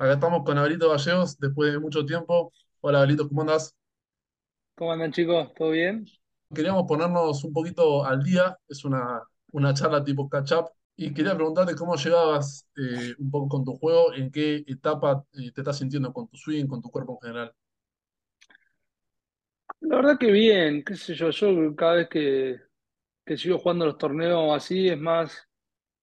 Acá estamos con Abelito Gallegos después de mucho tiempo. Hola Abelito, ¿cómo andás? ¿Cómo andan chicos? ¿Todo bien? Queríamos ponernos un poquito al día, es una, una charla tipo catch up, y quería preguntarte cómo llegabas eh, un poco con tu juego, en qué etapa eh, te estás sintiendo con tu swing, con tu cuerpo en general. La verdad que bien, qué sé yo, yo cada vez que, que sigo jugando los torneos así es más,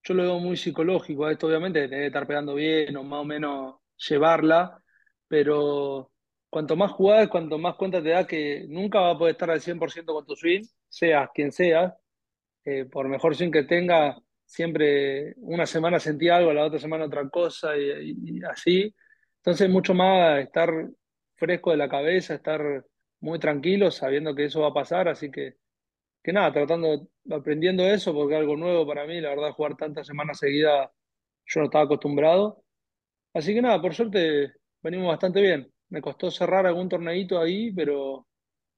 yo lo veo muy psicológico a esto, obviamente, que estar pegando bien o más o menos llevarla, pero cuanto más jugás, cuanto más cuenta te das que nunca vas a poder estar al 100% con tu swing, seas quien seas, eh, por mejor swing que tenga, siempre una semana sentí algo, la otra semana otra cosa y, y- y así. Entonces, mucho más estar fresco de la cabeza, estar muy tranquilo, sabiendo que eso va a pasar. Así que, que nada, tratando, aprendiendo eso, porque es algo nuevo para mí, la verdad, jugar tantas semanas seguidas, yo no estaba acostumbrado. Así que nada, por suerte venimos bastante bien. Me costó cerrar algún torneito ahí, pero,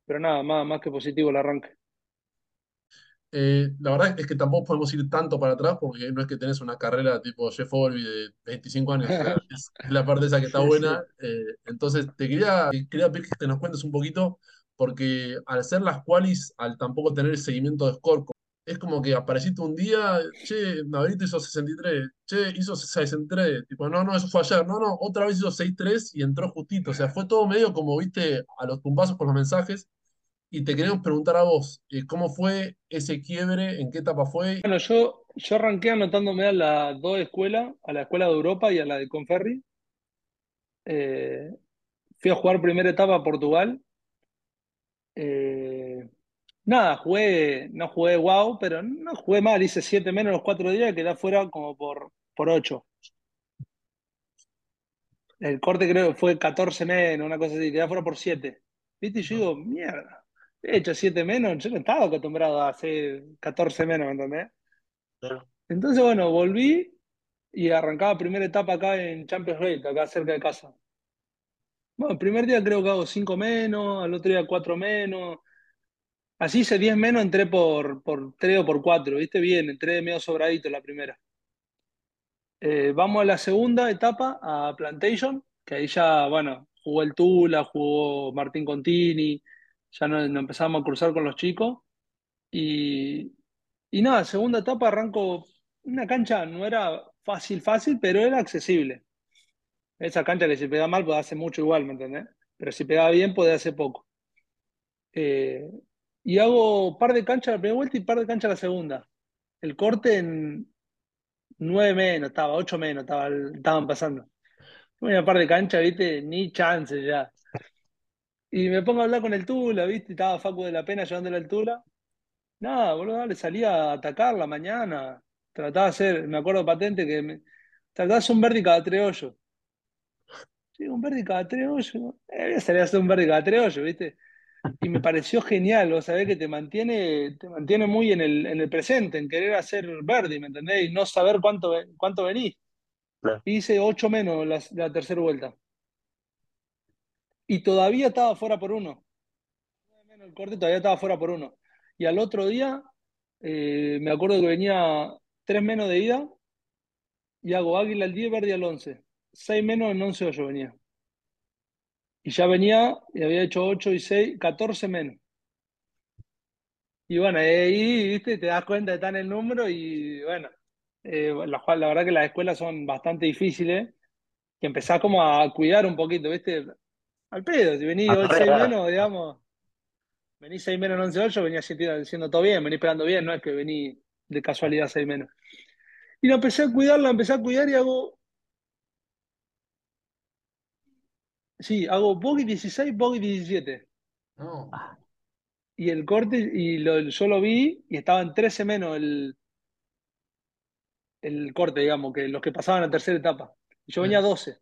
pero nada, más, más que positivo el arranque. Eh, la verdad es que tampoco podemos ir tanto para atrás porque no es que tenés una carrera tipo Jeff Overby de 25 años, o sea, es, es la parte esa que está buena. eh, entonces, te quería, quería pedir que nos cuentes un poquito, porque al ser las qualis, al tampoco tener el seguimiento de score, es como que apareciste un día, che, Navarito hizo 63, che, hizo 63, tipo, no, no, eso fue ayer, no, no, otra vez hizo 63 y entró justito, o sea, fue todo medio como, viste, a los tumbazos por los mensajes y te queremos preguntar a vos, eh, ¿cómo fue ese quiebre? ¿En qué etapa fue? Bueno, yo, yo arranqué anotándome a las dos escuelas, a la escuela de Europa y a la de Conferri. Eh, fui a jugar primera etapa a Portugal. Eh, nada, jugué, no jugué wow, pero no jugué mal. Hice siete menos los cuatro días y quedé afuera como por, por ocho. El corte creo que fue 14 menos, una cosa así, quedé afuera por siete. ¿Viste? Y yo No, digo, mierda, he hecho siete menos, yo no estaba acostumbrado a hacer 14 menos, ¿me entendés? claro. Entonces, bueno, volví y arrancaba primera etapa acá en Champions League, acá cerca de casa. Bueno, el primer día creo que hago 5 menos, al otro día 4 menos. Así hice 10 menos, entré por, por 3 o por 4, ¿viste? Bien, entré medio sobradito la primera. Eh, vamos a la segunda etapa, a Plantation, que ahí ya, bueno, jugó el Tula, jugó Martín Contini, ya nos empezamos a cruzar con los chicos. Y, y nada, segunda etapa arranco, una cancha no era fácil, fácil, pero era accesible. Esa cancha que si pega mal puede hacer mucho igual, ¿me entendés? Pero si pega bien puede hacer poco. Eh, y hago par de canchas la primera vuelta y par de canchas la segunda. El corte en nueve menos, estaba, ocho menos, estaba, estaban pasando. Una par de canchas, viste, ni chance ya. Y me pongo a hablar con el Tula, viste, estaba Facu de la Pena llevándole al Tula. Nada, boludo, le salía a atacar la mañana. Trataba de hacer, me acuerdo patente que me, trataba de hacer un verde cada tres. Sí, un verde cada tres hoyos. Eh, voy a hacer un verde cada tres viste. Y me pareció genial, vos sabés que te mantiene, te mantiene muy en el, en el presente, en querer hacer Verdi, ¿me entendés? Y no saber cuánto, cuánto venís. Claro. Hice ocho menos la, la tercera vuelta. Y todavía estaba fuera por uno. El corte todavía estaba fuera por uno. Y al otro día, eh, me acuerdo que venía tres menos de ida y hago Águila al 10, Verdi al 11. Seis menos en 11 hoyo venía. Y ya venía y había hecho 8 y 6, 14 menos. Y bueno, ahí, viste, te das cuenta de estar en el número y bueno, eh, la, la verdad que las escuelas son bastante diciles, que empezás como a cuidar un poquito, viste, al pedo, si venís hoy 6 menos, digamos, venís 6 menos en 11 8, venís siendo, siendo todo bien, venís pegando bien, no es que venís de casualidad 6 menos. Y lo empecé a cuidar, la empecé a cuidar y hago, sí, hago bogey 16, bogey 17. No, Y el corte, y lo, yo lo vi y estaba en 13 menos el, el corte, digamos, que los que pasaban a tercera etapa. Y yo venía sí. 12.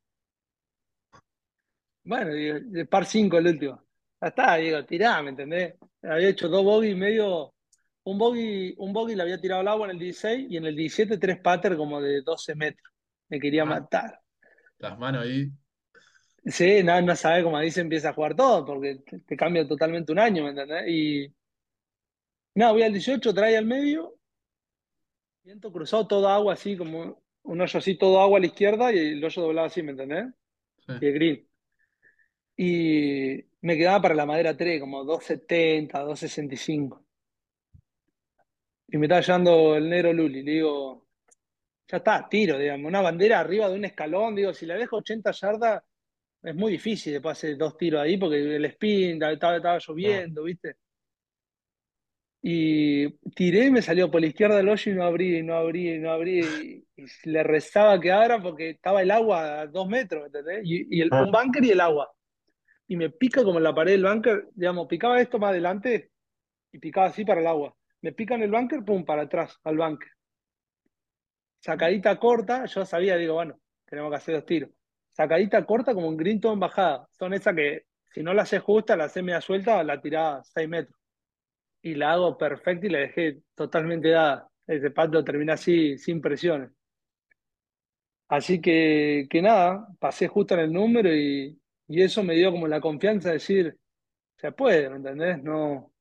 Bueno, de par 5 el último. Ya está, digo, tirá, ¿me entendés? Había hecho dos bogies medio. Un bogey, un bogey le había tirado al agua en el 16 y en el 17 tres pater como de 12 metros. Me quería Ah, matar. las manos ahí. Sí, nada, no sabe cómo dice, empieza a jugar todo, porque te, te cambia totalmente un año, ¿me entendés? Y nada, voy al 18, trae al medio, viento cruzado, todo agua así, como un hoyo así, todo agua a la izquierda y el hoyo doblado así, ¿me entendés? Sí. y el green. Y me quedaba para la madera 3, como 270, 265. Y me estaba llevando el negro Luli. Le digo, ya está, tiro, digamos. Una bandera arriba de un escalón. Digo, si la dejo 80 yardas, es muy difícil después hacer dos tiros ahí porque el spin, estaba, estaba Ah, lloviendo, ¿viste? Y tiré y me salió por la izquierda del hoyo y no abrí, y no abrí, y no abrí. Y, y le rezaba que abra porque estaba el agua a dos metros, ¿entendés? Y, y el, un bunker y el agua. Y me pica como en la pared del bunker, digamos, picaba esto más adelante y picaba así para el agua. Me pica en el bunker, pum, para atrás, al bunker. Sacadita corta, yo sabía, digo, bueno, tenemos que hacer dos tiros. Sacadita corta como un green en bajada. Son esas que, si no la haces justa, la haces media suelta, la tirás 6 metros. Y la hago perfecta y la dejé totalmente dada. Ese pato termina así, sin presiones. Así que, que nada, pasé justo en el número y, y eso me dio como la confianza de decir, se puede, ¿me entendés? No,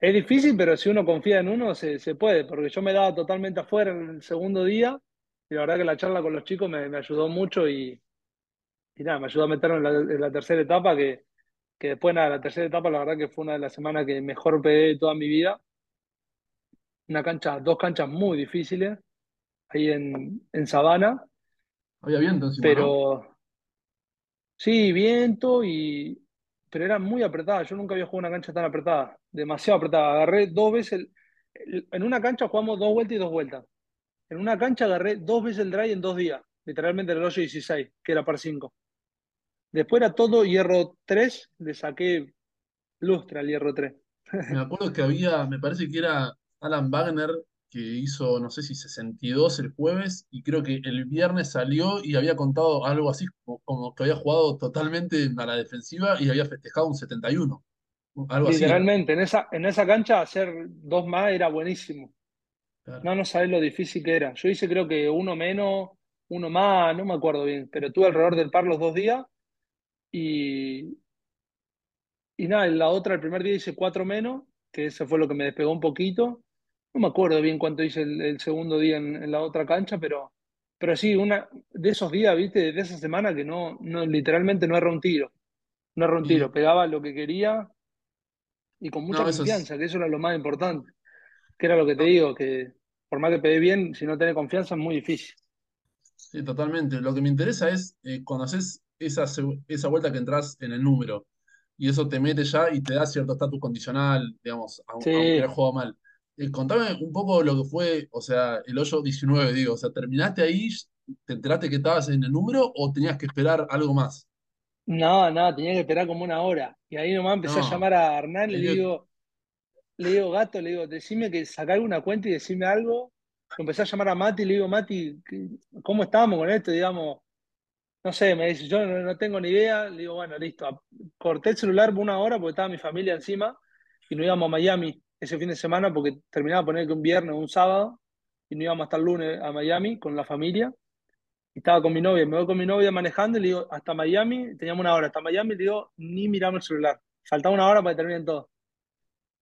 Es difícil, pero si uno confía en uno, se, se puede, porque yo me daba totalmente afuera en el segundo día y la verdad que la charla con los chicos me, me ayudó mucho y, y nada, me ayudó a meterme en la, en la tercera etapa, que, que después nada, la tercera etapa la verdad que fue una de las semanas que mejor pegué de toda mi vida. Una cancha, dos canchas muy difíciles ahí en, en Sabana, había viento encima, ¿no? pero sí, viento y... Pero era muy apretada, yo nunca había jugado una cancha tan apretada, demasiado apretada. Agarré dos veces, el- el- en una cancha jugamos dos vueltas y dos vueltas. En una cancha agarré dos veces el drive en dos días, literalmente en el hoyo 16, que era par 5. Después era todo hierro 3, le saqué lustre al hierro 3. Me acuerdo que había, me parece que era Alan Wagner que hizo, no sé si 62 el jueves, y creo que el viernes salió y había contado algo así, como, como que había jugado totalmente a la defensiva y había festejado un 71. Algo así era. Literalmente, en esa, en esa cancha hacer dos más era buenísimo. Claro. No, no sabés lo difícil que era. Yo hice creo que uno menos, uno más, no me acuerdo bien, pero tuve alrededor del par los dos días y, y nada, en la otra, el primer día hice cuatro menos, que eso fue lo que me despegó un poquito. No me acuerdo bien cuánto hice el, el segundo día en, en la otra cancha, pero, pero sí, una de esos días, viste, de esa semana que no, no literalmente no erró un tiro, no erró un tiro, pegaba lo que quería y con mucha no, eso es, confianza, que eso era lo más importante, que era lo que te digo, que por más que pegué bien, si no tenés confianza es muy difícil. sí, totalmente. Lo que me interesa es eh, cuando haces esa, esa vuelta que entras en el número, y eso te mete ya y te da cierto estatus condicional, digamos, au- aunque Sí, jugado mal. Eh, contame un poco lo que fue, o sea, el hoyo 19, digo, o sea, ¿terminaste ahí, te enteraste que estabas en el número o tenías que esperar algo más? no, no, tenía que esperar como una hora. Y ahí nomás empecé a No, llamar a Hernán, le tenía- digo, le digo, gato, le digo, decime que saca alguna cuenta y decime algo. Empecé a llamar a Mati, le digo, Mati, ¿qué- ¿cómo estamos con esto? Digamos, no sé, me dice, yo no, no tengo ni idea. Le digo, bueno, listo. Corté el celular por una hora porque estaba mi familia encima y no íbamos a Miami ese fin de semana porque terminaba de poner que un viernes o un sábado y no íbamos hasta el lunes a Miami con la familia. Y estaba con mi novia, me voy con mi novia manejando y le digo, hasta Miami, teníamos una hora, hasta Miami, le digo, ni miramos el celular. Faltaba una hora para que terminen todo.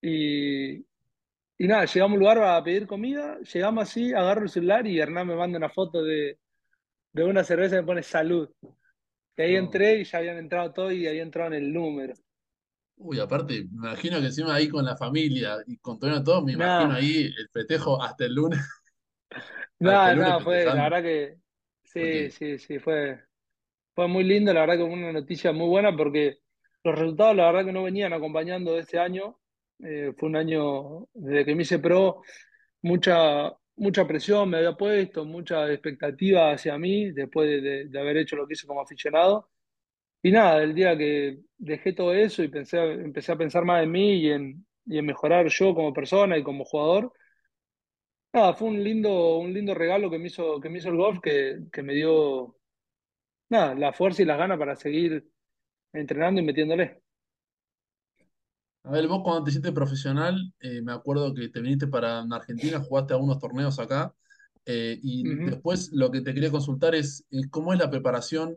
Y, y nada, llegamos a un lugar a pedir comida, llegamos así, agarro el celular y Hernán me manda una foto de, de una cerveza y me pone salud. Y ahí no. entré y ya habían entrado todos y había entrado en el número. Uy, aparte, me imagino que encima ahí con la familia y con todo, todo, me imagino ahí el festejo hasta el lunes, nada, lunes nada, fue, la verdad que sí, sí, sí, fue, fue muy lindo, la verdad que fue una noticia muy buena porque los resultados, la verdad que no venían acompañando de ese año. Eh, fue un año, desde que me hice pro, mucha, mucha presión me había puesto, mucha expectativa hacia mí después de, de- de haber hecho lo que hice como aficionado. Y nada, el día que dejé todo eso y pensé, empecé a pensar más en mí y en, y en mejorar yo como persona y como jugador, nada, fue un lindo, un lindo regalo que me hizo, que me hizo el golf que, que me dio, nada, la fuerza y las ganas para seguir entrenando y metiéndole. A ver, vos cuando te hiciste profesional, eh, me acuerdo que te viniste para Argentina, jugaste a unos torneos acá, eh, y después lo que te quería consultar es, eh, cómo es la preparación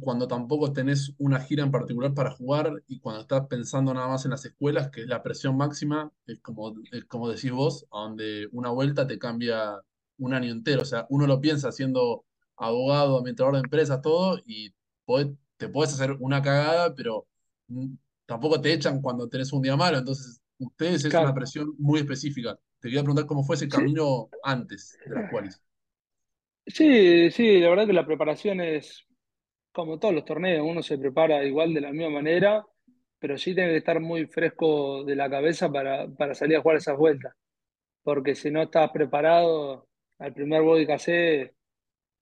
cuando tampoco tenés una gira en particular para jugar y cuando estás pensando nada más en las escuelas, que es la presión máxima, es como, es como decís vos, a donde una vuelta te cambia un año entero. O sea, uno lo piensa haciendo abogado, administrador de empresas, todo, y podés- te puedes hacer una cagada, pero mm, tampoco te echan cuando tenés un día malo. Entonces, ustedes es una presión muy específica. Te quería preguntar cómo fue ese Sí, camino antes de las cuales. sí, sí, la verdad que la preparación es como todos los torneos, uno se prepara igual de la misma manera, pero sí tiene que estar muy fresco de la cabeza para, para salir a jugar esas vueltas, porque si no estás preparado, al primer bogey que haces,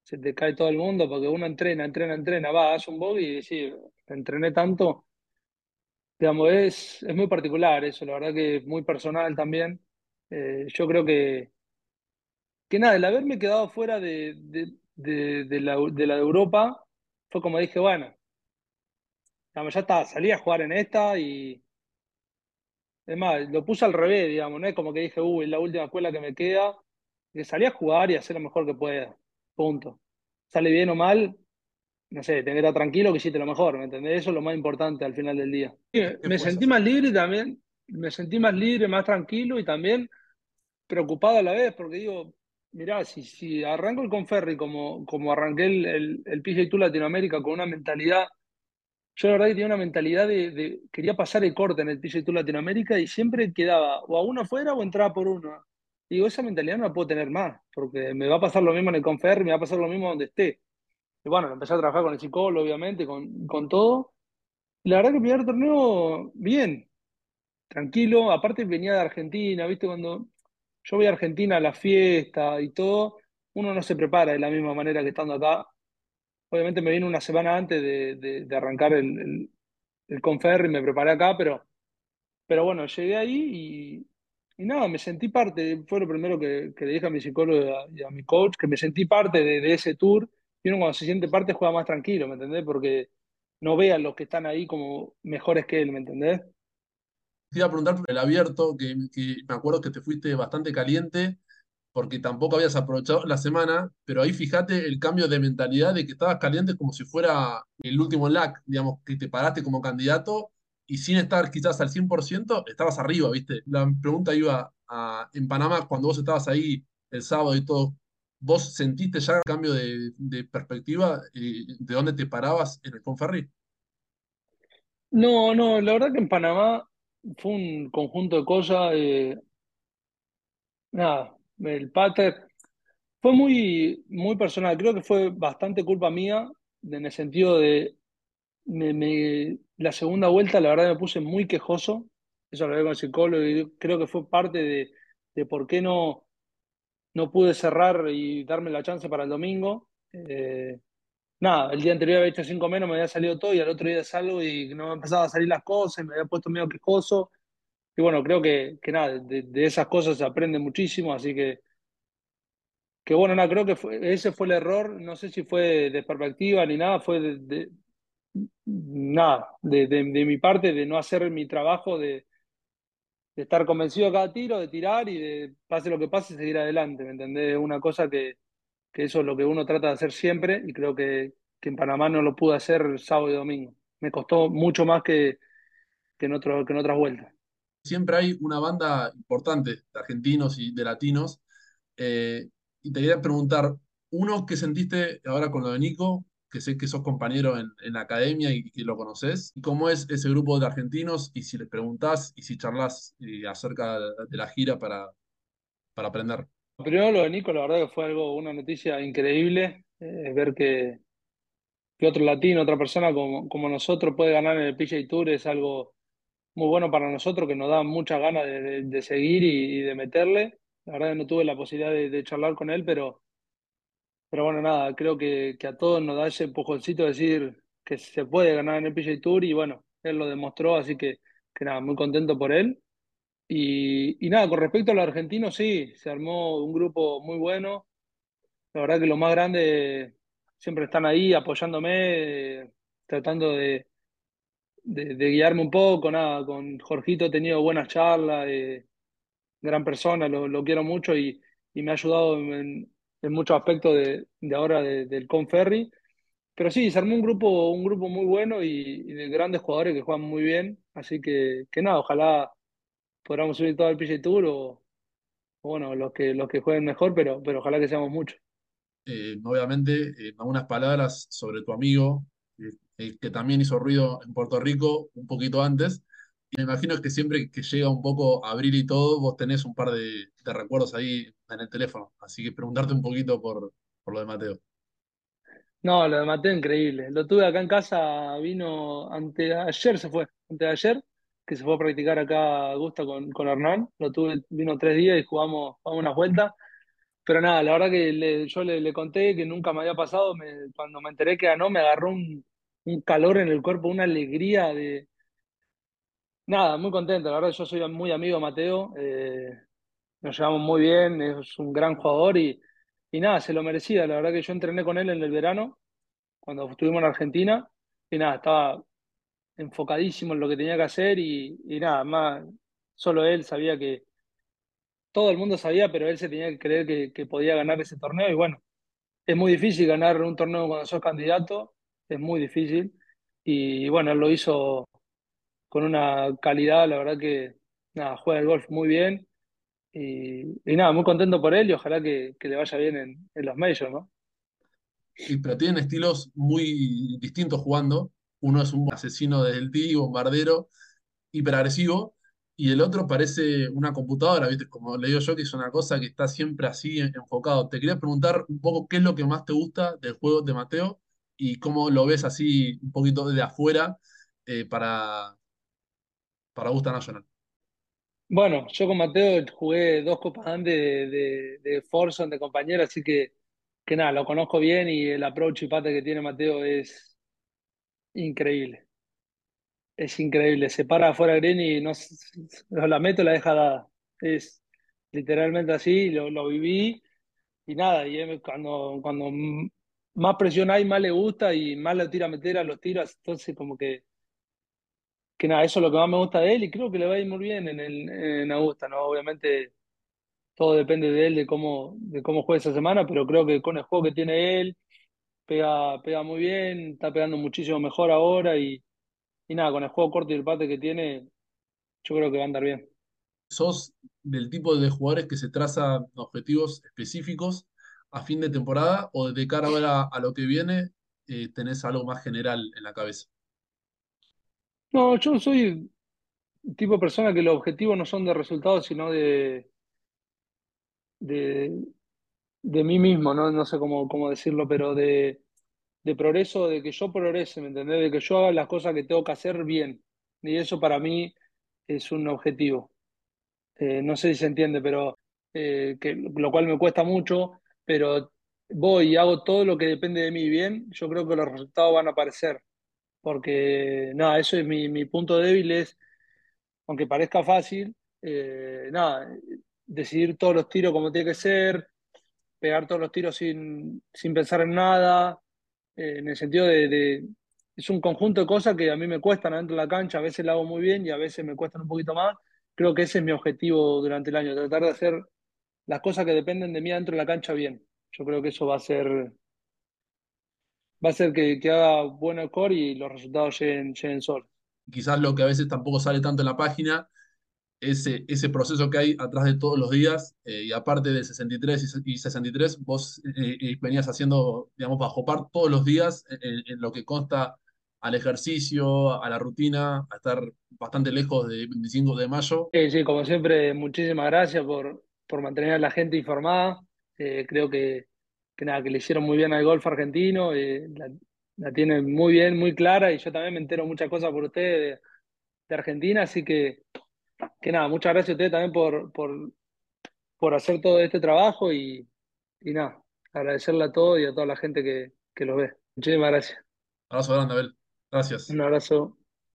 se te cae todo el mundo, porque uno entrena, entrena, entrena, va, hace un bogey y sí, entrené tanto, digamos, es, es muy particular eso, la verdad que es muy personal también. Eh, yo creo que que nada, el haberme quedado fuera de, de, de, la, de la de Europa fue como dije, bueno, digamos, ya está, salí a jugar en esta y es más, lo puse al revés, digamos, no es como que dije, uy, es la última escuela que me queda, que salí a jugar y hacer lo mejor que pueda, punto. Sale bien o mal, no sé, tenés que estar tranquilo que hiciste lo mejor, ¿me entendés? Eso es lo más importante al final del día. Sí, ¿Qué me sentí más libre también, me sentí más libre, más tranquilo y también preocupado a la vez, porque digo, mirá, si, si arranco el Conferri como, como arranqué el, el, el PGA Tour Latinoamérica con una mentalidad, yo la verdad que tenía una mentalidad de, de- quería pasar el corte en el PGA Tour Latinoamérica y siempre quedaba o a uno afuera o entraba por uno. Digo, esa mentalidad no la puedo tener más, porque me va a pasar lo mismo en el Conferri, me va a pasar lo mismo donde esté. Y bueno, empecé a trabajar con el psicólogo, obviamente, con, con todo. Y la verdad que el primer torneo, bien, tranquilo. Aparte venía de Argentina, ¿viste? Cuando yo voy a Argentina a la fiesta y todo, uno no se prepara de la misma manera que estando acá. Obviamente me vine una semana antes de, de- arrancar el, el, el Conferri, me preparé acá, pero, pero bueno, llegué ahí y, y nada, me sentí parte, fue lo primero que, que le dije a mi psicólogo y a, y mi coach, que me sentí parte de ese tour. Y cuando se siente parte juega más tranquilo, ¿me entendés? Porque no ve a los que están ahí como mejores que él, ¿me entendés? Te iba a preguntar por el abierto, que, me acuerdo que te fuiste bastante caliente porque tampoco habías aprovechado la semana, pero ahí fíjate el cambio de mentalidad de que estabas caliente como si fuera el último lag, digamos, que te paraste como candidato y sin estar quizás al 100% estabas arriba, ¿viste? La pregunta iba a, en Panamá, cuando vos estabas ahí el sábado y todo, ¿vos sentiste ya el cambio de, de perspectiva de dónde te parabas en el Conferri? No, no, la verdad que en Panamá fue un conjunto de cosas. eh, nada, el pater fue muy, muy personal. Creo que fue bastante culpa mía, en el sentido de me- la segunda vuelta, la verdad me puse muy quejoso. Eso lo veo con el psicólogo y creo que fue parte de, de por qué no, no pude cerrar y darme la chance para el domingo. Eh, nada, el día anterior había hecho cinco menos, me había salido todo y al otro día salgo y no me empezaban a salir las cosas, me había puesto medio quejoso. Y bueno, creo que, que nada, de, de esas cosas se aprende muchísimo, así que, que bueno, nada, creo que ese fue el error, no sé si fue de perspectiva ni nada, fue de, de- nada, de, de mi parte, de no hacer mi trabajo, de, de estar convencido a cada tiro, de tirar y de pase lo que pase, seguir adelante, ¿me entendés? Una cosa que, que eso es lo que uno trata de hacer siempre y creo que, que en Panamá no lo pude hacer sábado y domingo. Me costó mucho más que, que en otro, que en otras vueltas. Siempre hay una banda importante de argentinos y de latinos Eh, y te quería preguntar, uno, ¿qué sentiste ahora con lo de Nico? Que sé que sos compañero en, en la academia y que lo conoces. ¿Y cómo es ese grupo de argentinos? Y si les preguntás y si charlas eh, acerca de, la gira para, para aprender. Primero lo de Nico, la verdad que fue algo, una noticia increíble, eh, ver que, que otro latino, otra persona como, como nosotros puede ganar en el PGA Tour es algo muy bueno para nosotros, que nos da muchas ganas de, de- de seguir y, y de meterle. La verdad que no tuve la posibilidad de, de charlar con él, pero, pero bueno, nada, creo que, que a todos nos da ese empujoncito de decir que se puede ganar en el PGA Tour y bueno, él lo demostró, así que, que nada, muy contento por él. Y, y nada, con respecto a los argentinos, sí, se armó un grupo muy bueno. La verdad que los más grandes siempre están ahí apoyándome, tratando de, de- de guiarme un poco. Nada, con Jorgito he tenido buenas charlas, eh, gran persona, lo, lo quiero mucho y, y me ha ayudado en, en muchos aspectos de, ahora de- del Conferry. Pero sí, se armó un grupo, un grupo muy bueno y, de grandes jugadores que juegan muy bien. Así que, que nada, ojalá podamos subir todo el PGA Tour o, bueno, los que, los que jueguen mejor, pero, pero ojalá que seamos muchos. eh, obviamente, eh, algunas palabras sobre tu amigo, eh, eh, que también hizo ruido en Puerto Rico un poquito antes. Y me imagino que siempre que llega un poco abril y todo, vos tenés un par de, recuerdos ahí en el teléfono. Así que preguntarte un poquito por, por lo de Mateo. No, lo de Mateo increíble. Lo tuve acá en casa, vino ante ayer se fue, antes de ayer, que se fue a practicar acá a Gusta con, con Hernán. Lo tuve, vino tres días y jugamos, jugamos unas vueltas. Pero nada, la verdad que yo le, le conté que nunca me había pasado. cuando me enteré que ganó, me agarró un, un calor en el cuerpo, una alegría de. Nada, muy contento. La verdad, yo soy muy amigo de Mateo. eh, nos llevamos muy bien, es un gran jugador y, y nada, se lo merecía. La verdad que yo entrené con él en el verano, cuando estuvimos en Argentina, y nada, estaba enfocadísimo en lo que tenía que hacer y, y nada, más, solo él sabía que. Todo el mundo sabía, pero él se tenía que creer que, que podía ganar ese torneo y bueno. Es muy difícil ganar un torneo cuando sos candidato, es muy difícil. Y bueno, él lo hizo con una calidad, la verdad que nada, juega el golf muy bien. Y, nada, muy contento por él y ojalá que, le vaya bien en, los majors, ¿no? Y, pero tienen estilos muy distintos jugando. Uno es un asesino desde el tee, bombardero, hiperagresivo, y el otro parece una computadora, ¿viste? Como le digo yo, que es una cosa que está siempre así en- enfocado. Te quería preguntar un poco qué es lo que más te gusta del juego de Mateo y cómo lo ves así un poquito desde afuera eh, para, para Augusta National. Bueno, yo con Mateo jugué dos copas antes de, de, de Foursome, de compañero, así que, que nada, lo conozco bien y el approach y pate que tiene Mateo es increíble. Es increíble. Se para afuera green y no, la meto la deja dada. Es literalmente así, lo, lo viví y nada. Y cuando, cuando más presión hay, más le gusta y más le tira a meter a los tiros. Entonces, como que, que nada, eso es lo que más me gusta de él y creo que le va a ir muy bien en, el, en Augusta, ¿no? Obviamente todo depende de él, de cómo, de cómo esa semana, pero creo que con el juego que tiene él, pega, pega muy bien, está pegando muchísimo mejor ahora y, y nada, con el juego corto y el pate que tiene, yo creo que va a andar bien. ¿Sos del tipo de jugadores que se trazan objetivos específicos a fin de temporada o de cara ahora a lo que viene eh, tenés algo más general en la cabeza? No, yo soy tipo de persona que los objetivos no son de resultados, sino de, de, de mí mismo, ¿no? No sé cómo, cómo decirlo, pero de, de progreso, de que yo progrese, ¿me entendés? De que yo haga las cosas que tengo que hacer bien. Y eso para mí es un objetivo. Eh, no sé si se entiende, pero eh, que, lo cual me cuesta mucho, pero voy y hago todo lo que depende de mí bien, yo creo que los resultados van a aparecer, porque nada, eso es mi, mi punto débil, es, aunque parezca fácil, eh, nada, decidir todos los tiros como tiene que ser, pegar todos los tiros sin, sin pensar en nada, eh, en el sentido de, de- es un conjunto de cosas que a mí me cuestan adentro de la cancha, a veces la hago muy bien y a veces me cuestan un poquito más. Creo que ese es mi objetivo durante el año, tratar de hacer las cosas que dependen de mí adentro de la cancha bien. Yo creo que eso va a ser, va a ser que, que haga buen score y los resultados lleguen, lleguen solos. Quizás lo que a veces tampoco sale tanto en la página ese, ese proceso que hay atrás de todos los días, eh, y aparte de 63 y, y 63, vos eh, eh, venías haciendo, digamos, bajo par todos los días en, en lo que consta al ejercicio, a la rutina, a estar bastante lejos de 25 de mayo. Sí, sí, como siempre, muchísimas gracias por, por mantener a la gente informada. Eh, creo que, que nada, que le hicieron muy bien al golf argentino, eh, la, la tienen muy bien, muy clara y yo también me entero muchas cosas por ustedes de, de Argentina, así que, que nada, muchas gracias a ustedes también por, por, por hacer todo este trabajo y, y nada, agradecerle a todos y a toda la gente que, que los ve. Muchísimas gracias. Abrazo grande, Abel. Gracias. Un abrazo.